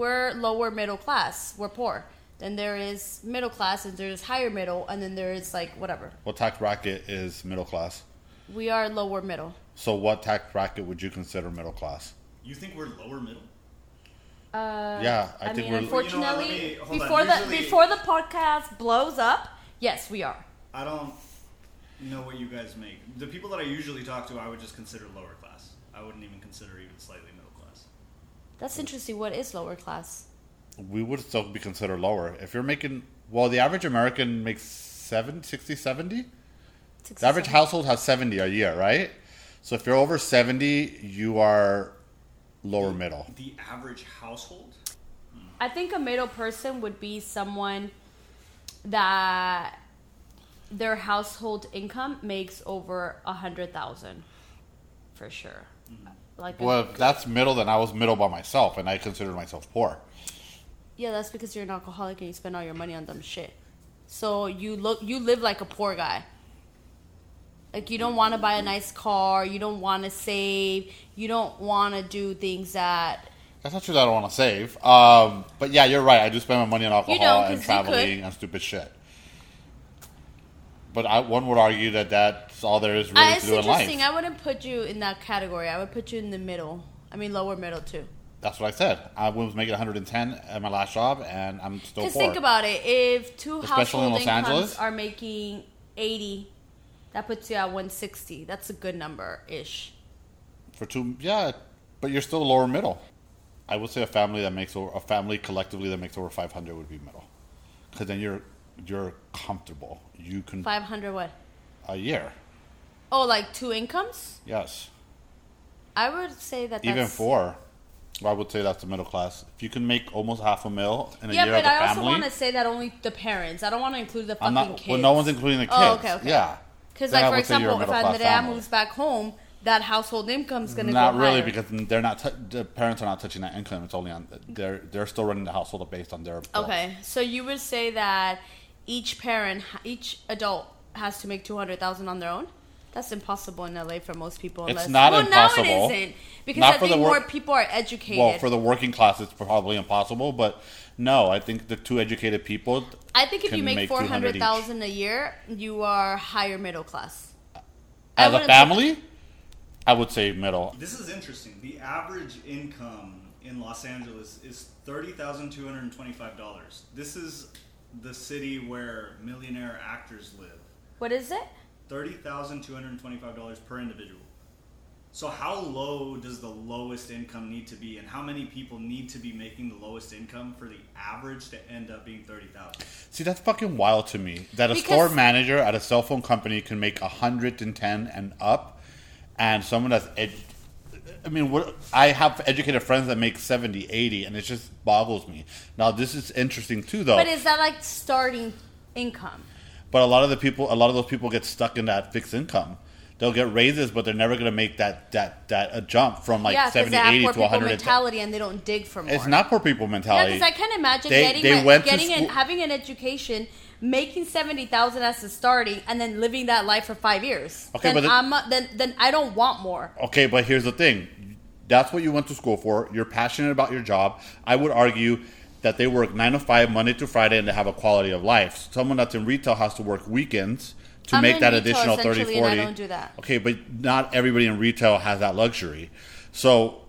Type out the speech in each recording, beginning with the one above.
we're lower middle class. We're poor. Then there is middle class, and there's higher middle, and then there is like whatever. What tax bracket is middle class? We are lower middle. So what tax bracket would you consider middle class? You think we're lower middle? Uh, Yeah, I I, think mean, we're- Well, you know unfortunately, me- hold on. before the before the podcast blows up, yes, we are. I don't know what you guys make. The people that I usually talk to, I would just consider lower class. I wouldn't even consider even slightly middle class. That's interesting. What is lower class? We would still be considered lower. If you're making, well, the average American makes 7, 60, 70? The average 67. household has 70 a year, right? So if you're over 70, you are lower middle. The average household? I think a middle person would be someone that their household income makes over a hundred thousand, for sure. Mm-hmm. Like, Well, if that's middle, then I was middle by myself, and I considered myself poor. yeah, that's because you're an alcoholic and you spend all your money on dumb shit. So you look, you live like a poor guy. Like you don't want to buy a nice car, you don't want to save, you don't want to do things that That's not true that I don't want to save. Um, but yeah, you're right. I do spend my money on alcohol don't, 'cause and traveling and stupid shit. But I, one would argue that that that's all there is really Uh, to do in life. interesting. I wouldn't put you in that category. I would put you in the middle. I mean, lower middle too. That's what I said. I was making 110 at my last job, and I'm still poor. think about it. If two Especially in household Los incomes Angeles? are making eighty, that puts you at one sixty. That's a good number ish. For two, yeah, but you're still lower middle. I would say a family that makes over a family collectively that makes over 500 would be middle, because then you're you're comfortable. You can Five hundred what? a year, Oh, like two incomes? yes, I would say that. even that's, four. I would say that's the middle class. If you can make almost half a mil in a year, Yeah, but as a I also want to say that only the parents. I don't want to include the fucking I'm not. kids. Well, no one's including the oh, kids. Oh, okay, okay. Yeah, Because, Then I like, for would say you're a example, if Andrea moves back home, that household income is going to go not really higher. because they're not. T- the parents are not touching that income. It's only on. They're they're still running the household based on their. Okay, so you would say that each parent, each adult has to make two hundred thousand on their own. That's impossible in LA for most people. It's Unless, not well, impossible. now it isn't because Not I for think the more people are educated. Well, for the working class, it's probably impossible. But no, I think the two educated people. I think if you make, make four 200 hundred each. thousand a year, you are higher middle class. As a wouldn't- family, I would say middle. This is interesting. The average income in Los Angeles is thirty thousand two hundred and twenty-five dollars. This is the city where millionaire actors live. What is it? Thirty thousand two hundred and twenty-five dollars per individual. So how low does the lowest income need to be, and how many people need to be making the lowest income for the average to end up being thirty thousand? See, that's fucking wild to me. That a Because- store manager at a cell phone company can make 110 and up, and someone that's ed- I mean, what, I have educated friends that make 70, 80, and it just boggles me. Now, this is interesting too, though. But is that like starting income? But a lot of the people, a lot of those people get stuck in that fixed income. They'll get raises, but they're never going to make that that that a jump from like yeah, 70, they have 80 poor to people 100. mentality and they don't dig for more. It's not poor people mentality. because I can't imagine They- getting they a- went getting an, having an education, making seventy thousand as a starting, and then living that life for five years. Okay, then but the- then then I don't want more. Okay, but here's the thing. That's what you went to school for. You're passionate about your job. I would argue that they work 9 to 5 Monday to Friday and they have a quality of life. Someone that's in retail has to work weekends to I'm make that retail, additional 30 essentially, and 40. I don't do that. Okay, but not everybody in retail has that luxury. So,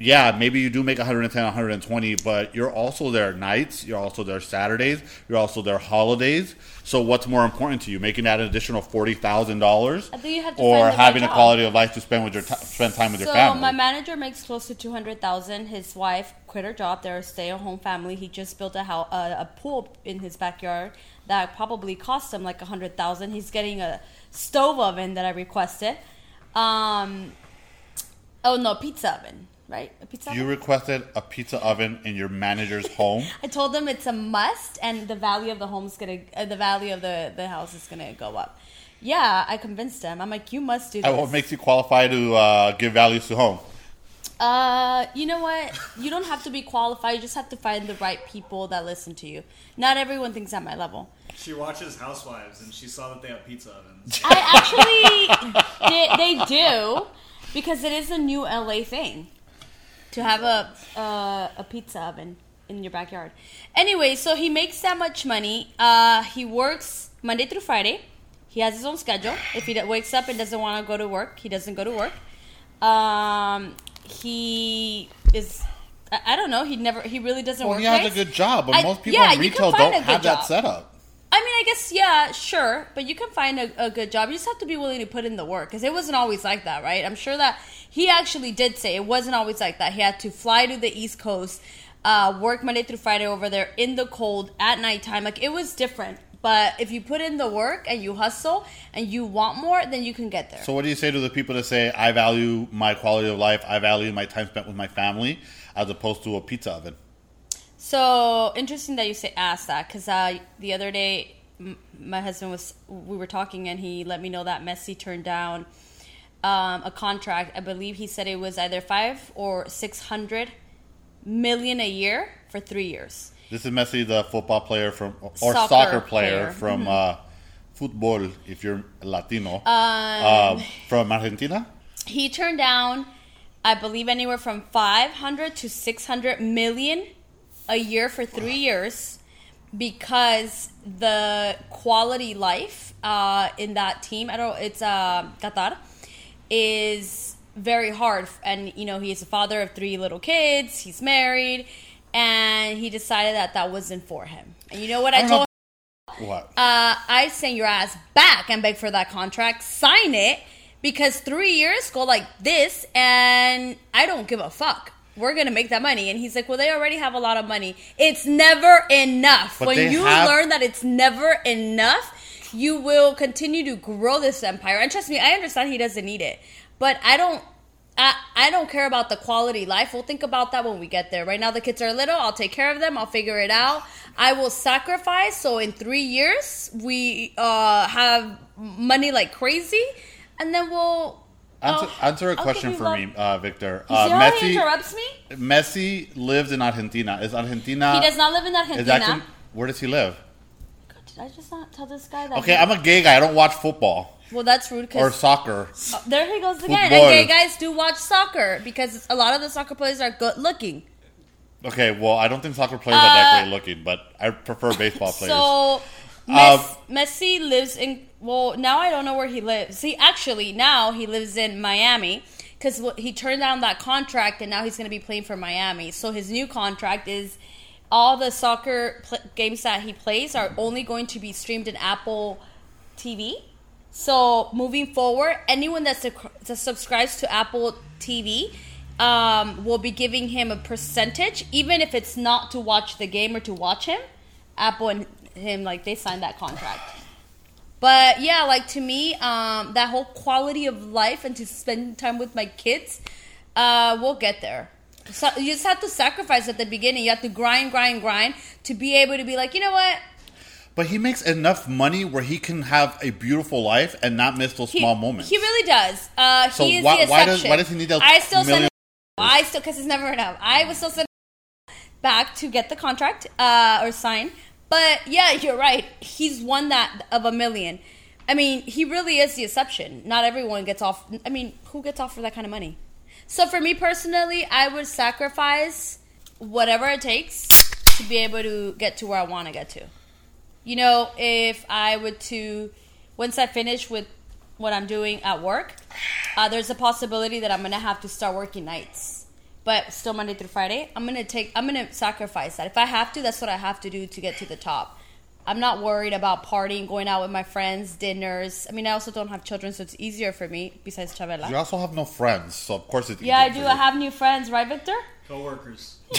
yeah, maybe you do make 110, 120, but you're also there nights, you're also there Saturdays, you're also there holidays. So, what's more important to you, making that additional forty thousand dollars, I think you have to or find the right having a quality of life to spend with your ti spend time with so your family? my manager makes close to two hundred thousand. His wife quit her job. They're a stay-at-home family. He just built a house, a, a pool in his backyard that probably cost him like a hundred thousand. He's getting a stove oven that I requested. Um, oh no, pizza oven, right? A pizza you oven. requested a pizza oven in your manager's home. I told them it's a must, and the value of the home's gonna, uh, the value of the the house is gonna go up. Yeah, I convinced them. I'm like, you must do this. And what makes you qualify to uh, give values to home? Uh, you know what? You don't have to be qualified. You just have to find the right people that listen to you. Not everyone thinks at my level. She watches Housewives and she saw that they have pizza ovens. I actually, did, they do, because it is a new LA thing to have a uh, a pizza oven. in your backyard. Anyway, so he makes that much money. Uh, he works Monday through Friday. He has his own schedule. If he wakes up and doesn't want to go to work, he doesn't go to work. Um, he is. I I don't know. He never. He really doesn't Well, work. he has a good job, but most people yeah, in retail don't have that setup. I guess yeah, sure, but you can find a, a good job. You just have to be willing to put in the work because it wasn't always like that, right? I'm sure that he actually did say it wasn't always like that. He had to fly to the East Coast, uh, work Monday through Friday over there in the cold at nighttime. Like it was different. But if you put in the work and you hustle and you want more, then you can get there. So, what do you say to the people that say, "I value my quality of life. I value my time spent with my family, as opposed to a pizza oven"? So interesting that you say ask that because uh, the other day my husband was we were talking and he let me know that Messi turned down um, a contract. I believe he said it was either five or six hundred million a year for three years. This is Messi, the football player from or Soccer soccer, player, player. from uh, football. If you're Latino, Um, uh, from Argentina. he turned down, I believe, anywhere from 500 to 600 million a year for three years because the quality life uh, in that team, I don't it's uh, Qatar, is very hard. And, you know, he's a father of three little kids, he's married, and he decided that that wasn't for him. And you know what I, I told know- What? uh, I send your ass back and beg for that contract. Sign it because three years go like this, and I don't give a fuck. We're gonna make that money. And he's like, "Well, they already have a lot of money. It's never enough. But when you have- learn that it's never enough, you will continue to grow this empire. And trust me, I understand he doesn't need it, but I don't." I, I don't care about the quality life. We'll think about that when we get there. Right now, the kids are little. I'll take care of them. I'll figure it out. I will sacrifice. So in three years, we uh, have money like crazy, and then we'll Answer, I'll- answer a question for love. me, uh, Victor. You Uh, see how he Messi, interrupts me? Messi lives in Argentina. Is Argentina? he does not live in Argentina. where does he live? God, did I just not tell this guy that? Okay, he- I'm a gay guy. I don't watch football well, that's rude or soccer. there he goes again. Football. And gay guys do watch soccer because a lot of the soccer players are good looking. Okay, well, I don't think soccer players are that Uh, great looking, but I prefer baseball players. So Um, Messi lives in. Well, now I don't know where he lives. See, actually, now he lives in Miami because he turned down that contract, and now he's going to be playing for Miami. So his new contract is all the soccer pl- games that he plays are only going to be streamed in Apple TV. So moving forward, anyone that, sub- that subscribes to Apple TV um, will be giving him a percentage, even if it's not to watch the game or to watch him. Apple and him like they signed that contract. But yeah, like to me, um, that whole quality of life and to spend time with my kids, uh, we'll get there. So you just have to sacrifice at the beginning. You have to grind, grind, grind to be able to be like, you know what? but he makes enough money where he can have a beautiful life and not miss those He, small moments. He really does. Uh, So he is why- the why does- why does he need those I still send. million- I still because it's never enough. I was still send back to get the contract uh, or sign. But yeah, you're right. He's one that of a million. I mean, he really is the exception. Not everyone gets off. I mean, who gets off for that kind of money? So for me personally, I would sacrifice whatever it takes to be able to get to where I want to get to. You know, if I were to, once I finish with what I'm doing at work, uh, there's a possibility that I'm gonna have to start working nights, but still Monday through Friday. I'm gonna take, I'm gonna sacrifice that. If I have to, that's what I have to do to get to the top. I'm not worried about partying, going out with my friends, dinners. I mean, I also don't have children, so it's easier for me. Besides Chavela. you also have no friends, so of course it's Yeah, I do. for I have new friends, right, Victor? Coworkers.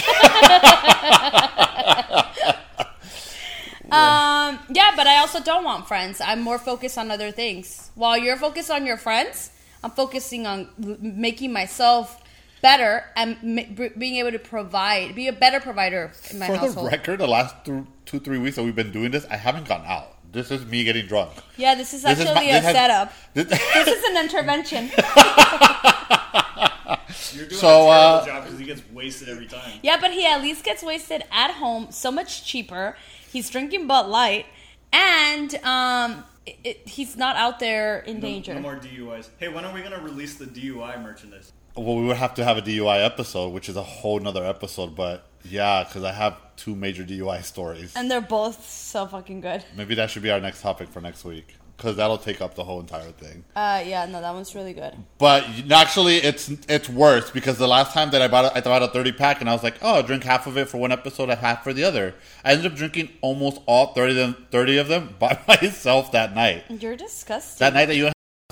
Um, yeah, but I also don't want friends. I'm more focused on other things. While you're focused on your friends, I'm focusing on making myself better and ma- being able to provide, be a better provider in my For household. the record, the last th- two three weeks that we've been doing this, I haven't gone out. This is me getting drunk. yeah, this is This is actually my- a has- setup. This, This is an intervention. You're doing So, a terrible uh, job because he gets wasted every time. yeah, but he at least gets wasted at home, so much cheaper. He's drinking Bud Light, and um, it, it, he's not out there in No, danger. no more DUIs. Hey, when are we gonna release the DUI merchandise? Well, we would have to have a DUI episode, which is a whole nother episode. But yeah, because I have two major DUI stories. And they're both so fucking good. Maybe that should be our next topic for next week, because that'll take up the whole entire thing. Uh, yeah, no, that one's really good. But actually, it's it's worse because the last time that I bought, a, I bought a thirty pack, and I was like, oh, I'll drink half of it for one episode, and half for the other. I ended up drinking almost all 30 of them, 30 of them by myself that night. You're disgusting. That night that you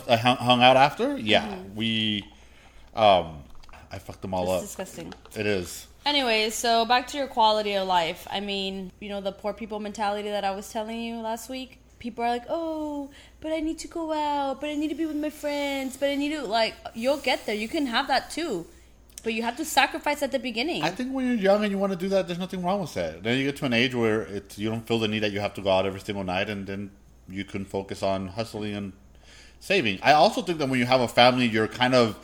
hung hung out after, yeah, we, um, I fucked them all It's up. disgusting. It is. Anyways, so back to your quality of life. I mean, you know, the poor people mentality that I was telling you last week. People are like, oh, but I need to go out, but I need to be with my friends, but I need to, like, you'll get there. You can have that too. But you have to sacrifice at the beginning. I think when you're young and you want to do that, there's nothing wrong with that. Then you get to an age where it's you don't feel the need that you have to go out every single night, and then you can focus on hustling and saving. I also think that when you have a family, you're kind of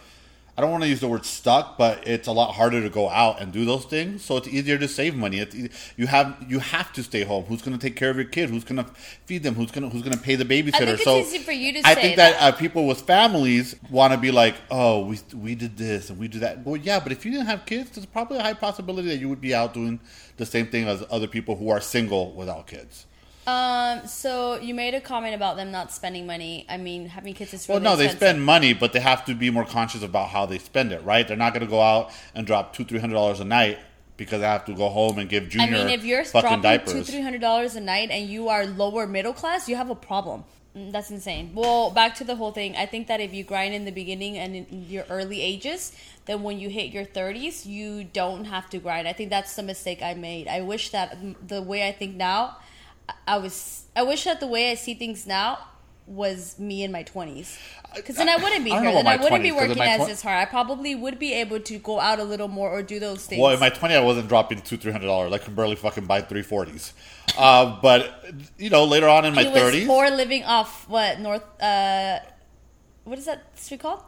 I don't want to use the word stuck, but it's a lot harder to go out and do those things. So it's easier to save money. It's e- you have you have to stay home. Who's going to take care of your kid? Who's going to feed them? Who's going to who's going to pay the babysitter? think it's so easy for you to I think that, that. uh, people with families want to be like, oh, we we did this and we do that. Well, yeah, but if you didn't have kids, there's probably a high possibility that you would be out doing the same thing as other people who are single without kids. Um, so you made a comment about them not spending money. I mean, having kids is Well, really no, they spend money, but they have to be more conscious about how they spend it, right? They're not going to go out and drop two, three hundred dollars a night because I have to go home and give Junior. I mean, if you're dropping diapers. two, three hundred dollars a night and you are lower middle class, you have a problem. Mm, That's insane. Well, back to the whole thing. I think that if you grind in the beginning and in your early ages, then when you hit your thirties, you don't have to grind. I think that's the mistake I made. I wish that the way I think now, I- was. I wish that the way I see things now was me in my twenties. Because then I wouldn't be I here. Then I wouldn't be 20s, 'cause in working as twen- this hard. I probably would be able to go out a little more or do those things. Well, in my twenty, I wasn't dropping two, three hundred dollars. I can barely fucking buy three forties. Uh, but you know, later on in my he was thirties, poor living off what north uh what is that street called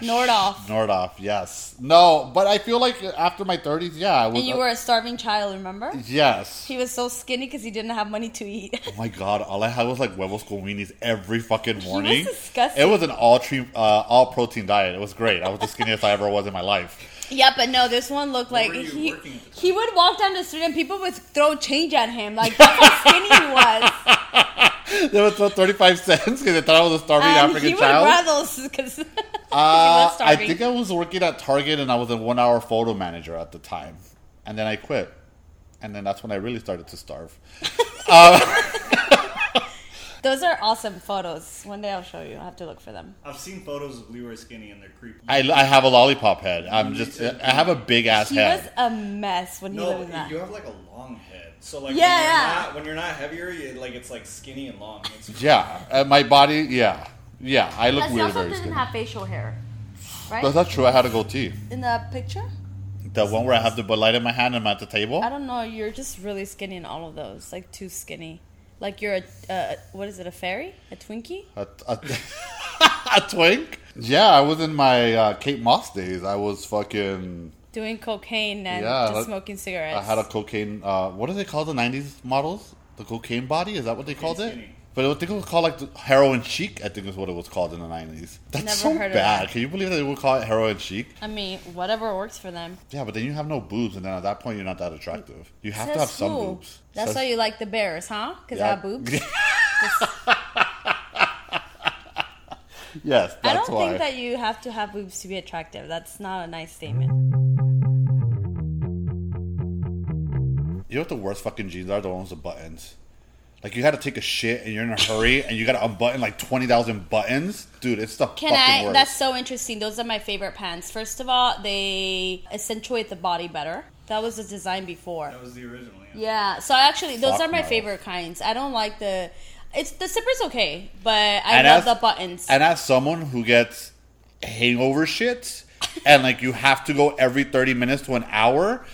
Nordhoff. Nordoff, yes, no, but I feel like after my thirties, yeah, I was. and you were a starving child remember yes. he was so skinny because he didn't have money to eat Oh my god! All I had was like huevos con weenies every fucking morning. disgusting. It was an all tre- uh, all protein diet. It was great. I was the skinniest I ever was in my life. Yeah but no this one looked like he working at the he would walk down the street and people would throw change at him like that's how skinny he was. They would throw thirty five cents because they thought I was a starving um, African he child. grab those because he Uh, was I think I was working at Target and I was a one hour photo manager at the time, and then I quit, and then that's when I really started to starve. those are awesome photos one day I'll show you I have to look for them I've seen photos of Leroy Skinny and they're creepy. I, I have a lollipop head. I'm just. I have a big ass he head. was a mess when he no, lived in that you have like a long head. So like Yeah, when you're yeah. Not, when you're not heavier, you, like it's like skinny and long. It's, Yeah, uh, my body. Yeah, yeah. I look Leslie weird. also Very didn't skinny. have facial hair, right? That's not true. I had a goatee. In the picture, The one where I have the Bud Light in my hand and I'm at the table. I don't know. You're just really skinny in all of those, like too skinny. Like you're a uh, what is it? A fairy? A Twinkie? A, a, a twink. Yeah, I was in my uh, Kate Moss days. I was fucking. Doing cocaine and Yeah, just that- smoking cigarettes. I had a cocaine. Uh, what do they call the '90s models? The cocaine body? Is that what they called it? But I think it was called like the heroin chic. I think is what it was called in the '90s. That's Never so heard of bad. that. Can you believe that they would call it heroin chic? I mean, whatever works for them. Yeah, but then you have no boobs, and then at that point you're not that attractive. You have to have some who? boobs. That's Says- why you like the bears, huh? Because Yeah. I have boobs. yes, that's I don't why. think that you have to have boobs to be attractive. That's not a nice statement. You know what the worst fucking jeans are? The ones with buttons. Like you got to take a shit and you're in a hurry and you got to unbutton like twenty thousand buttons, dude. It's the Can fucking I? worst. That's so interesting. Those are my favorite pants. First of all, they accentuate the body better. That was the design before. that was the original. Yeah. Yeah. So I actually, those Fuck are my no. favorite kinds. I don't like the. It's the zipper's okay, but I And love as- the buttons. And as someone who gets hangover shits and like you have to go every thirty minutes to an hour,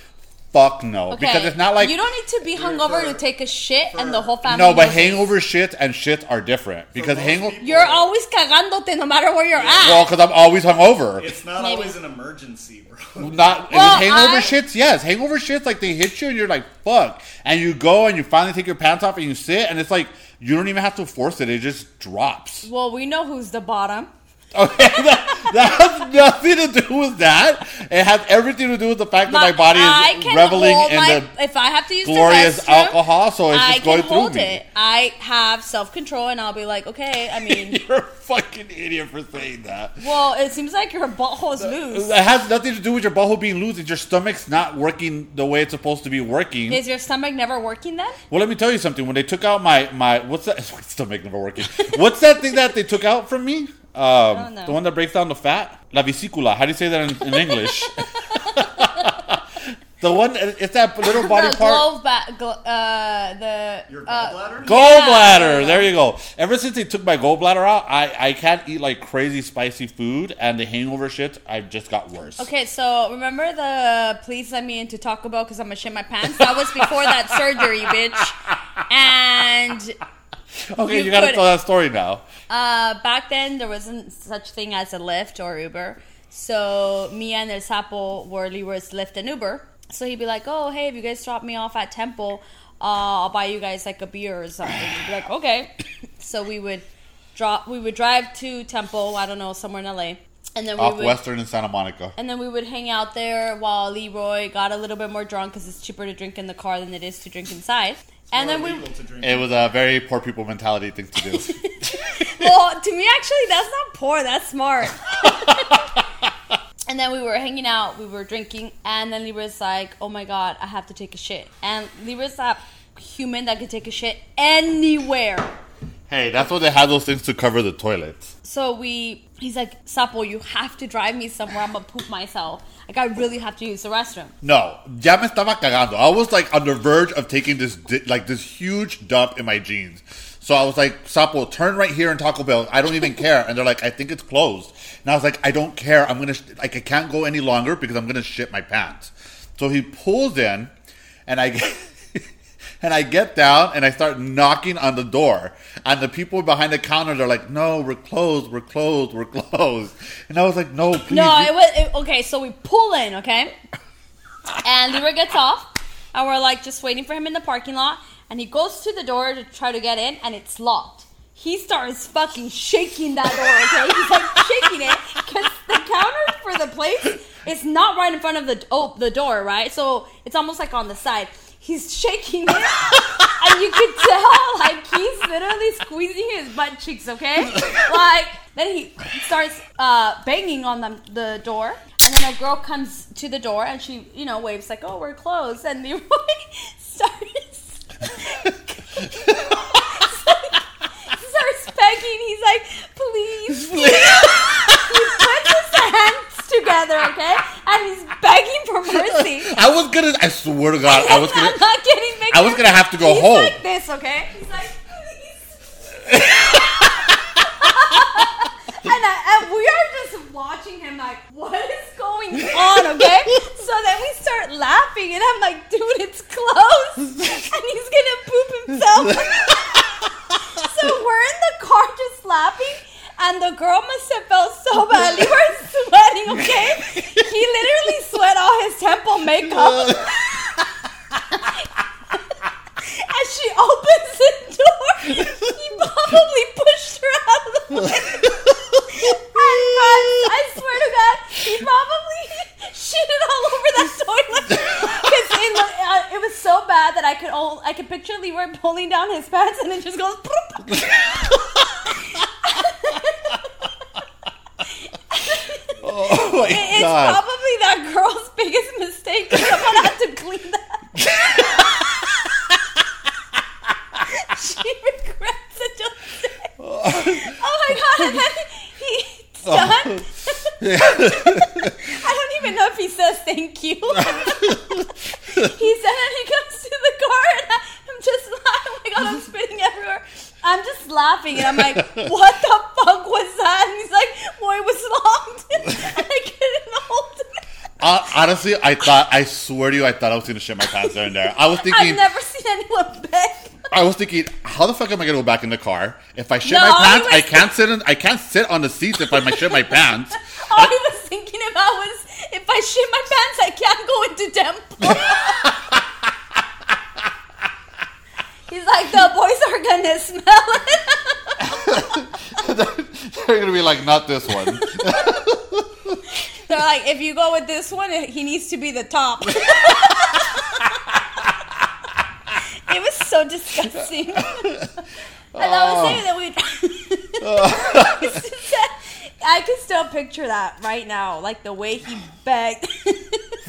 fuck no. okay. Because it's not like you don't need to be hungover for- to take a shit, and the whole family. no, but hangover shit and shits are different because hangover. You're always cagándote no matter where you're at. Well, because I'm always hungover. It's not Maybe. always an emergency, bro. Not Well, hangover I- shits, yes. Hangover shits like they hit you and you're like fuck, and you go and you finally take your pants off and you sit and it's like you don't even have to force it; it just drops. well, we know who's the bottom. Okay, that, that has nothing to do with that. It has everything to do with the fact that my body I is can reveling hold in my, the if I have to use glorious restroom, alcohol, so it's I just going can through hold me. it. I have self control, and I'll be like, okay. I mean, You're a fucking idiot for saying that. well, it seems like your butthole is loose. It has nothing to do with your butthole being loose. It's your stomach's not working the way it's supposed to be working. Is your stomach never working then? well, let me tell you something. When they took out my my what's that? Stomach never working. what's that thing that they took out from me? Um, the one that breaks down the fat. La vesicula. How do you say that in, in English? the one. It's that little body the part. glove ba- gl- uh, the Your uh, gallbladder? Gallbladder. Yeah. There you go. Ever since they took my gallbladder out, I, I can't eat like crazy spicy food, and the hangover shit, I've just got worse. Okay, so remember the please let me into Taco Bell because I'm gonna shit my pants. That was before that surgery, bitch. And Okay, you, You gotta tell that story now. uh, back then there wasn't such thing as a Lyft or Uber. So me and El Sapo were Leroy's Lyft and Uber. So he'd be like, "Oh, hey, if you guys drop me off at Temple, uh, I'll buy you guys like a beer or something." We'd be like, "Okay." So we would drop. We would drive to Temple. I don't know, somewhere in LA, and then we Off would. Western in Santa Monica. And then we would hang out there while Leroy got a little bit more drunk because it's cheaper to drink in the car than it is to drink inside. And then we, Illegal to drink. It was a very poor people mentality thing to do. well, to me, actually, that's not poor. That's smart. and then we were hanging out, we were drinking, and then Libra's like, "Oh my god, I have to take a shit." And Libra's that human that could take a shit anywhere. Hey, that's why they have those things to cover the toilets. So we, he's like, "Sapo, you have to drive me somewhere. I'm gonna poop myself. Like, I really have to use the restroom." No, ya me estaba cagando. I was like on the verge of taking this di- like this huge dump in my jeans. So I was like, Sapo, turn right here in Taco Bell. I don't even care. And they're like, I think it's closed. And I was like, I don't care. I'm gonna sh- like I can't go any longer because I'm gonna shit my pants. So he pulls in, and I. And I get down and I start knocking on the door. And the people behind the counter, they're like, no, we're closed, we're closed, we're closed. And I was like, no, please. No, it was it, okay. So we pull in, okay, and Leroy gets off, and we're like just waiting for him in the parking lot, and he goes to the door to try to get in, and it's locked. He starts fucking shaking that door, okay? He's like shaking it because the counter for the place is not right in front of the oh the door, right? So it's almost like on the side. He's shaking it, and you could tell like he's literally squeezing his butt cheeks, okay? Like then he starts uh, banging on the, the door, and then a girl comes to the door and she you know waves like, "Oh, we're closed," and Leroy starts. starts begging. He's like, please, please. he puts his hands together, okay, and he's begging for mercy. I was gonna, I swear to God, I was gonna. I'm not kidding. Victor. I was gonna have to go he's home. like this, okay? He's like, please. and, I, and we are just watching him like, what is going on, okay? so then we start laughing, and I'm like, dude, it's closed, and he's gonna poop himself. so we're in the car just laughing. And the girl must have felt so badly. We're sweating, okay? He literally sweat all his temple makeup. As she opens the door, he probably pushed her out of the. And guys, I swear to God, he probably shitted all over that toilet. Because it, uh, it was so bad that I could all, I could picture Leroy pulling down his pants and it just goes. Oh my It- it's God. probably that girl's biggest mistake. 'cause Someone had to clean that. she regrets it till today. Oh my god! And then he's done. I don't even know if he says thank you. he's done, and he comes to the car, and I- I'm just like, oh my god, I'm spitting everywhere. I'm just laughing, and I'm like, what the fuck was that? And he's like, well, it was locked, I couldn't hold it. Uh, honestly, I thought, I swear to you, I thought I was gonna shit my pants there and there. I was thinking. I've never seen anyone beg. I was thinking, how the fuck am I gonna go back in the car if I shit No, my pants? I can't sit in, I can't sit on the seats if I might shit my pants. All I was thinking about was if I shit my pants, I can't go into temple. He's like, the boys are gonna smell it. They're gonna be like, not this one. They're like, if you go with this one, he needs to be the top. it was so disgusting. and I was saying that we. I can still picture that right now, like the way he begged.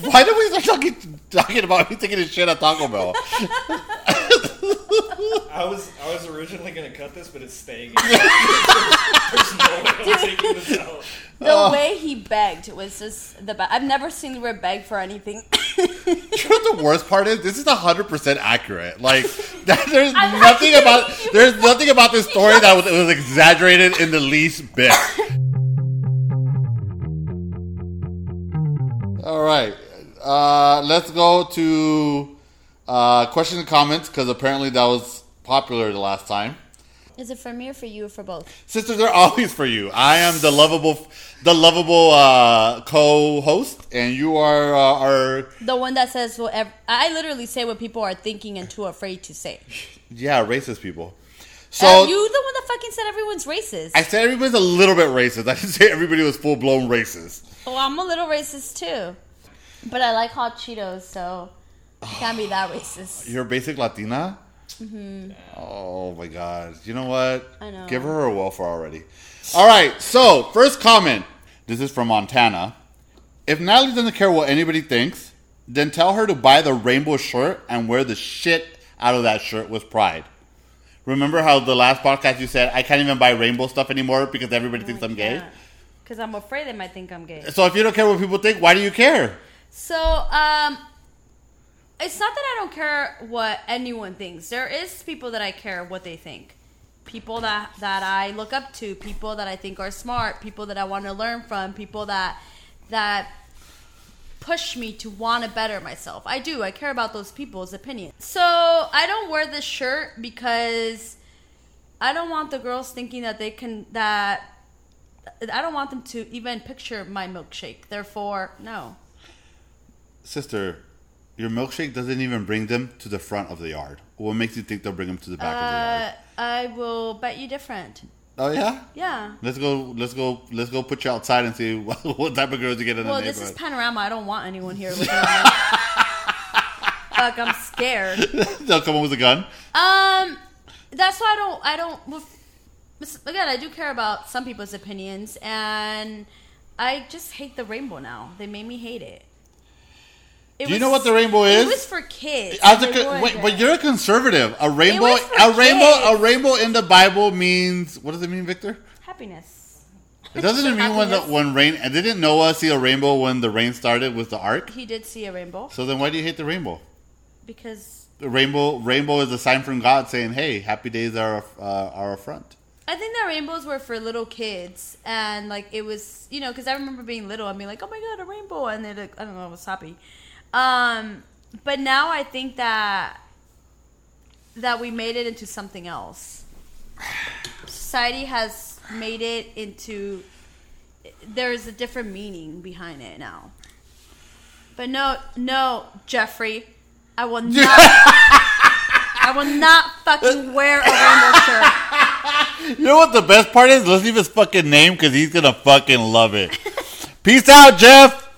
Why did we start talking, talking about me taking a shit at Taco Bell? I was I was originally gonna cut this, but it's staying. in. There's no way I'm taking this out. the way he begged was just the best. I've never seen the word beg for anything. You know what the worst part is? This is hundred percent accurate. Like that, there's I'm nothing not about kidding you. there's nothing about this story that was, was exaggerated in the least bit. All right, uh, let's go to uh, questions and comments because apparently that was popular the last time. Is it for me or for you or for both? Sisters are always for you. I am the lovable, the lovable uh, co-host, and you are uh, our The one that says whatever. I literally say what people are thinking and too afraid to say. yeah racist people. So Uh, you the one that fucking said everyone's racist. I said everybody's a little bit racist. I didn't say everybody was full blown racist. well, I'm a little racist too, but I like hot Cheetos, so can't be that racist. You're a basic Latina. Oh my god! You know what? Mm-hmm. I know. Give her a welfare already. All right. So first comment. This is from Montana. If Natalie doesn't care what anybody thinks, then tell her to buy the rainbow shirt and wear the shit out of that shirt with pride. Remember how the last podcast you said I can't even buy rainbow stuff anymore because everybody thinks I'm gay. Because I'm afraid they might think I'm gay. So if you don't care what people think, why do you care? So, um, it's not that I don't care what anyone thinks. There is people that I care what they think. People that that I look up to, people that I think are smart, people that I want to learn from, people that that push me to want to better myself. I do. I care about those people's opinions. So, I don't wear this shirt because I don't want the girls thinking that they can that I don't want them to even picture my milkshake. Therefore, no. Sister, your milkshake doesn't even bring them to the front of the yard. What makes you think they'll bring them to the back of the Uh, yard? I will bet you different. Oh yeah. Yeah. Let's go. Let's go. Let's go. Put you outside and see what, what type of girls you get in Well, the this is neighborhood. panorama. I don't want anyone here looking. Fuck, I'm scared. They'll come up with a gun. Um, that's why I don't. I don't. Again, I do care about some people's opinions, and I just hate the rainbow now. They made me hate it. It Do you know what the rainbow is? It was for kids. As a They wait, but you're a conservative. A rainbow. was A rainbow. A rainbow in the Bible means what does it mean, Victor? happiness. It doesn't it mean when the, when rain. And didn't Noah see a rainbow when the rain started with the ark? He did see a rainbow So then why do you hate the rainbow? because The rainbow. Rainbow is a sign from God saying, "Hey, happy days are uh, are a front." I think that rainbows were for little kids, and like it was, you know, because I remember being little and being like, "Oh my god, a rainbow!" and then like, I don't know, I was happy. Um, but now I think that that we made it into something else. Society has made it into. There's a different meaning behind it now. But no, no, Jeffrey, I will not. I will not fucking wear a rainbow shirt. You know what the best part is? Let's leave his fucking name because he's gonna fucking love it. Peace out, Jeff.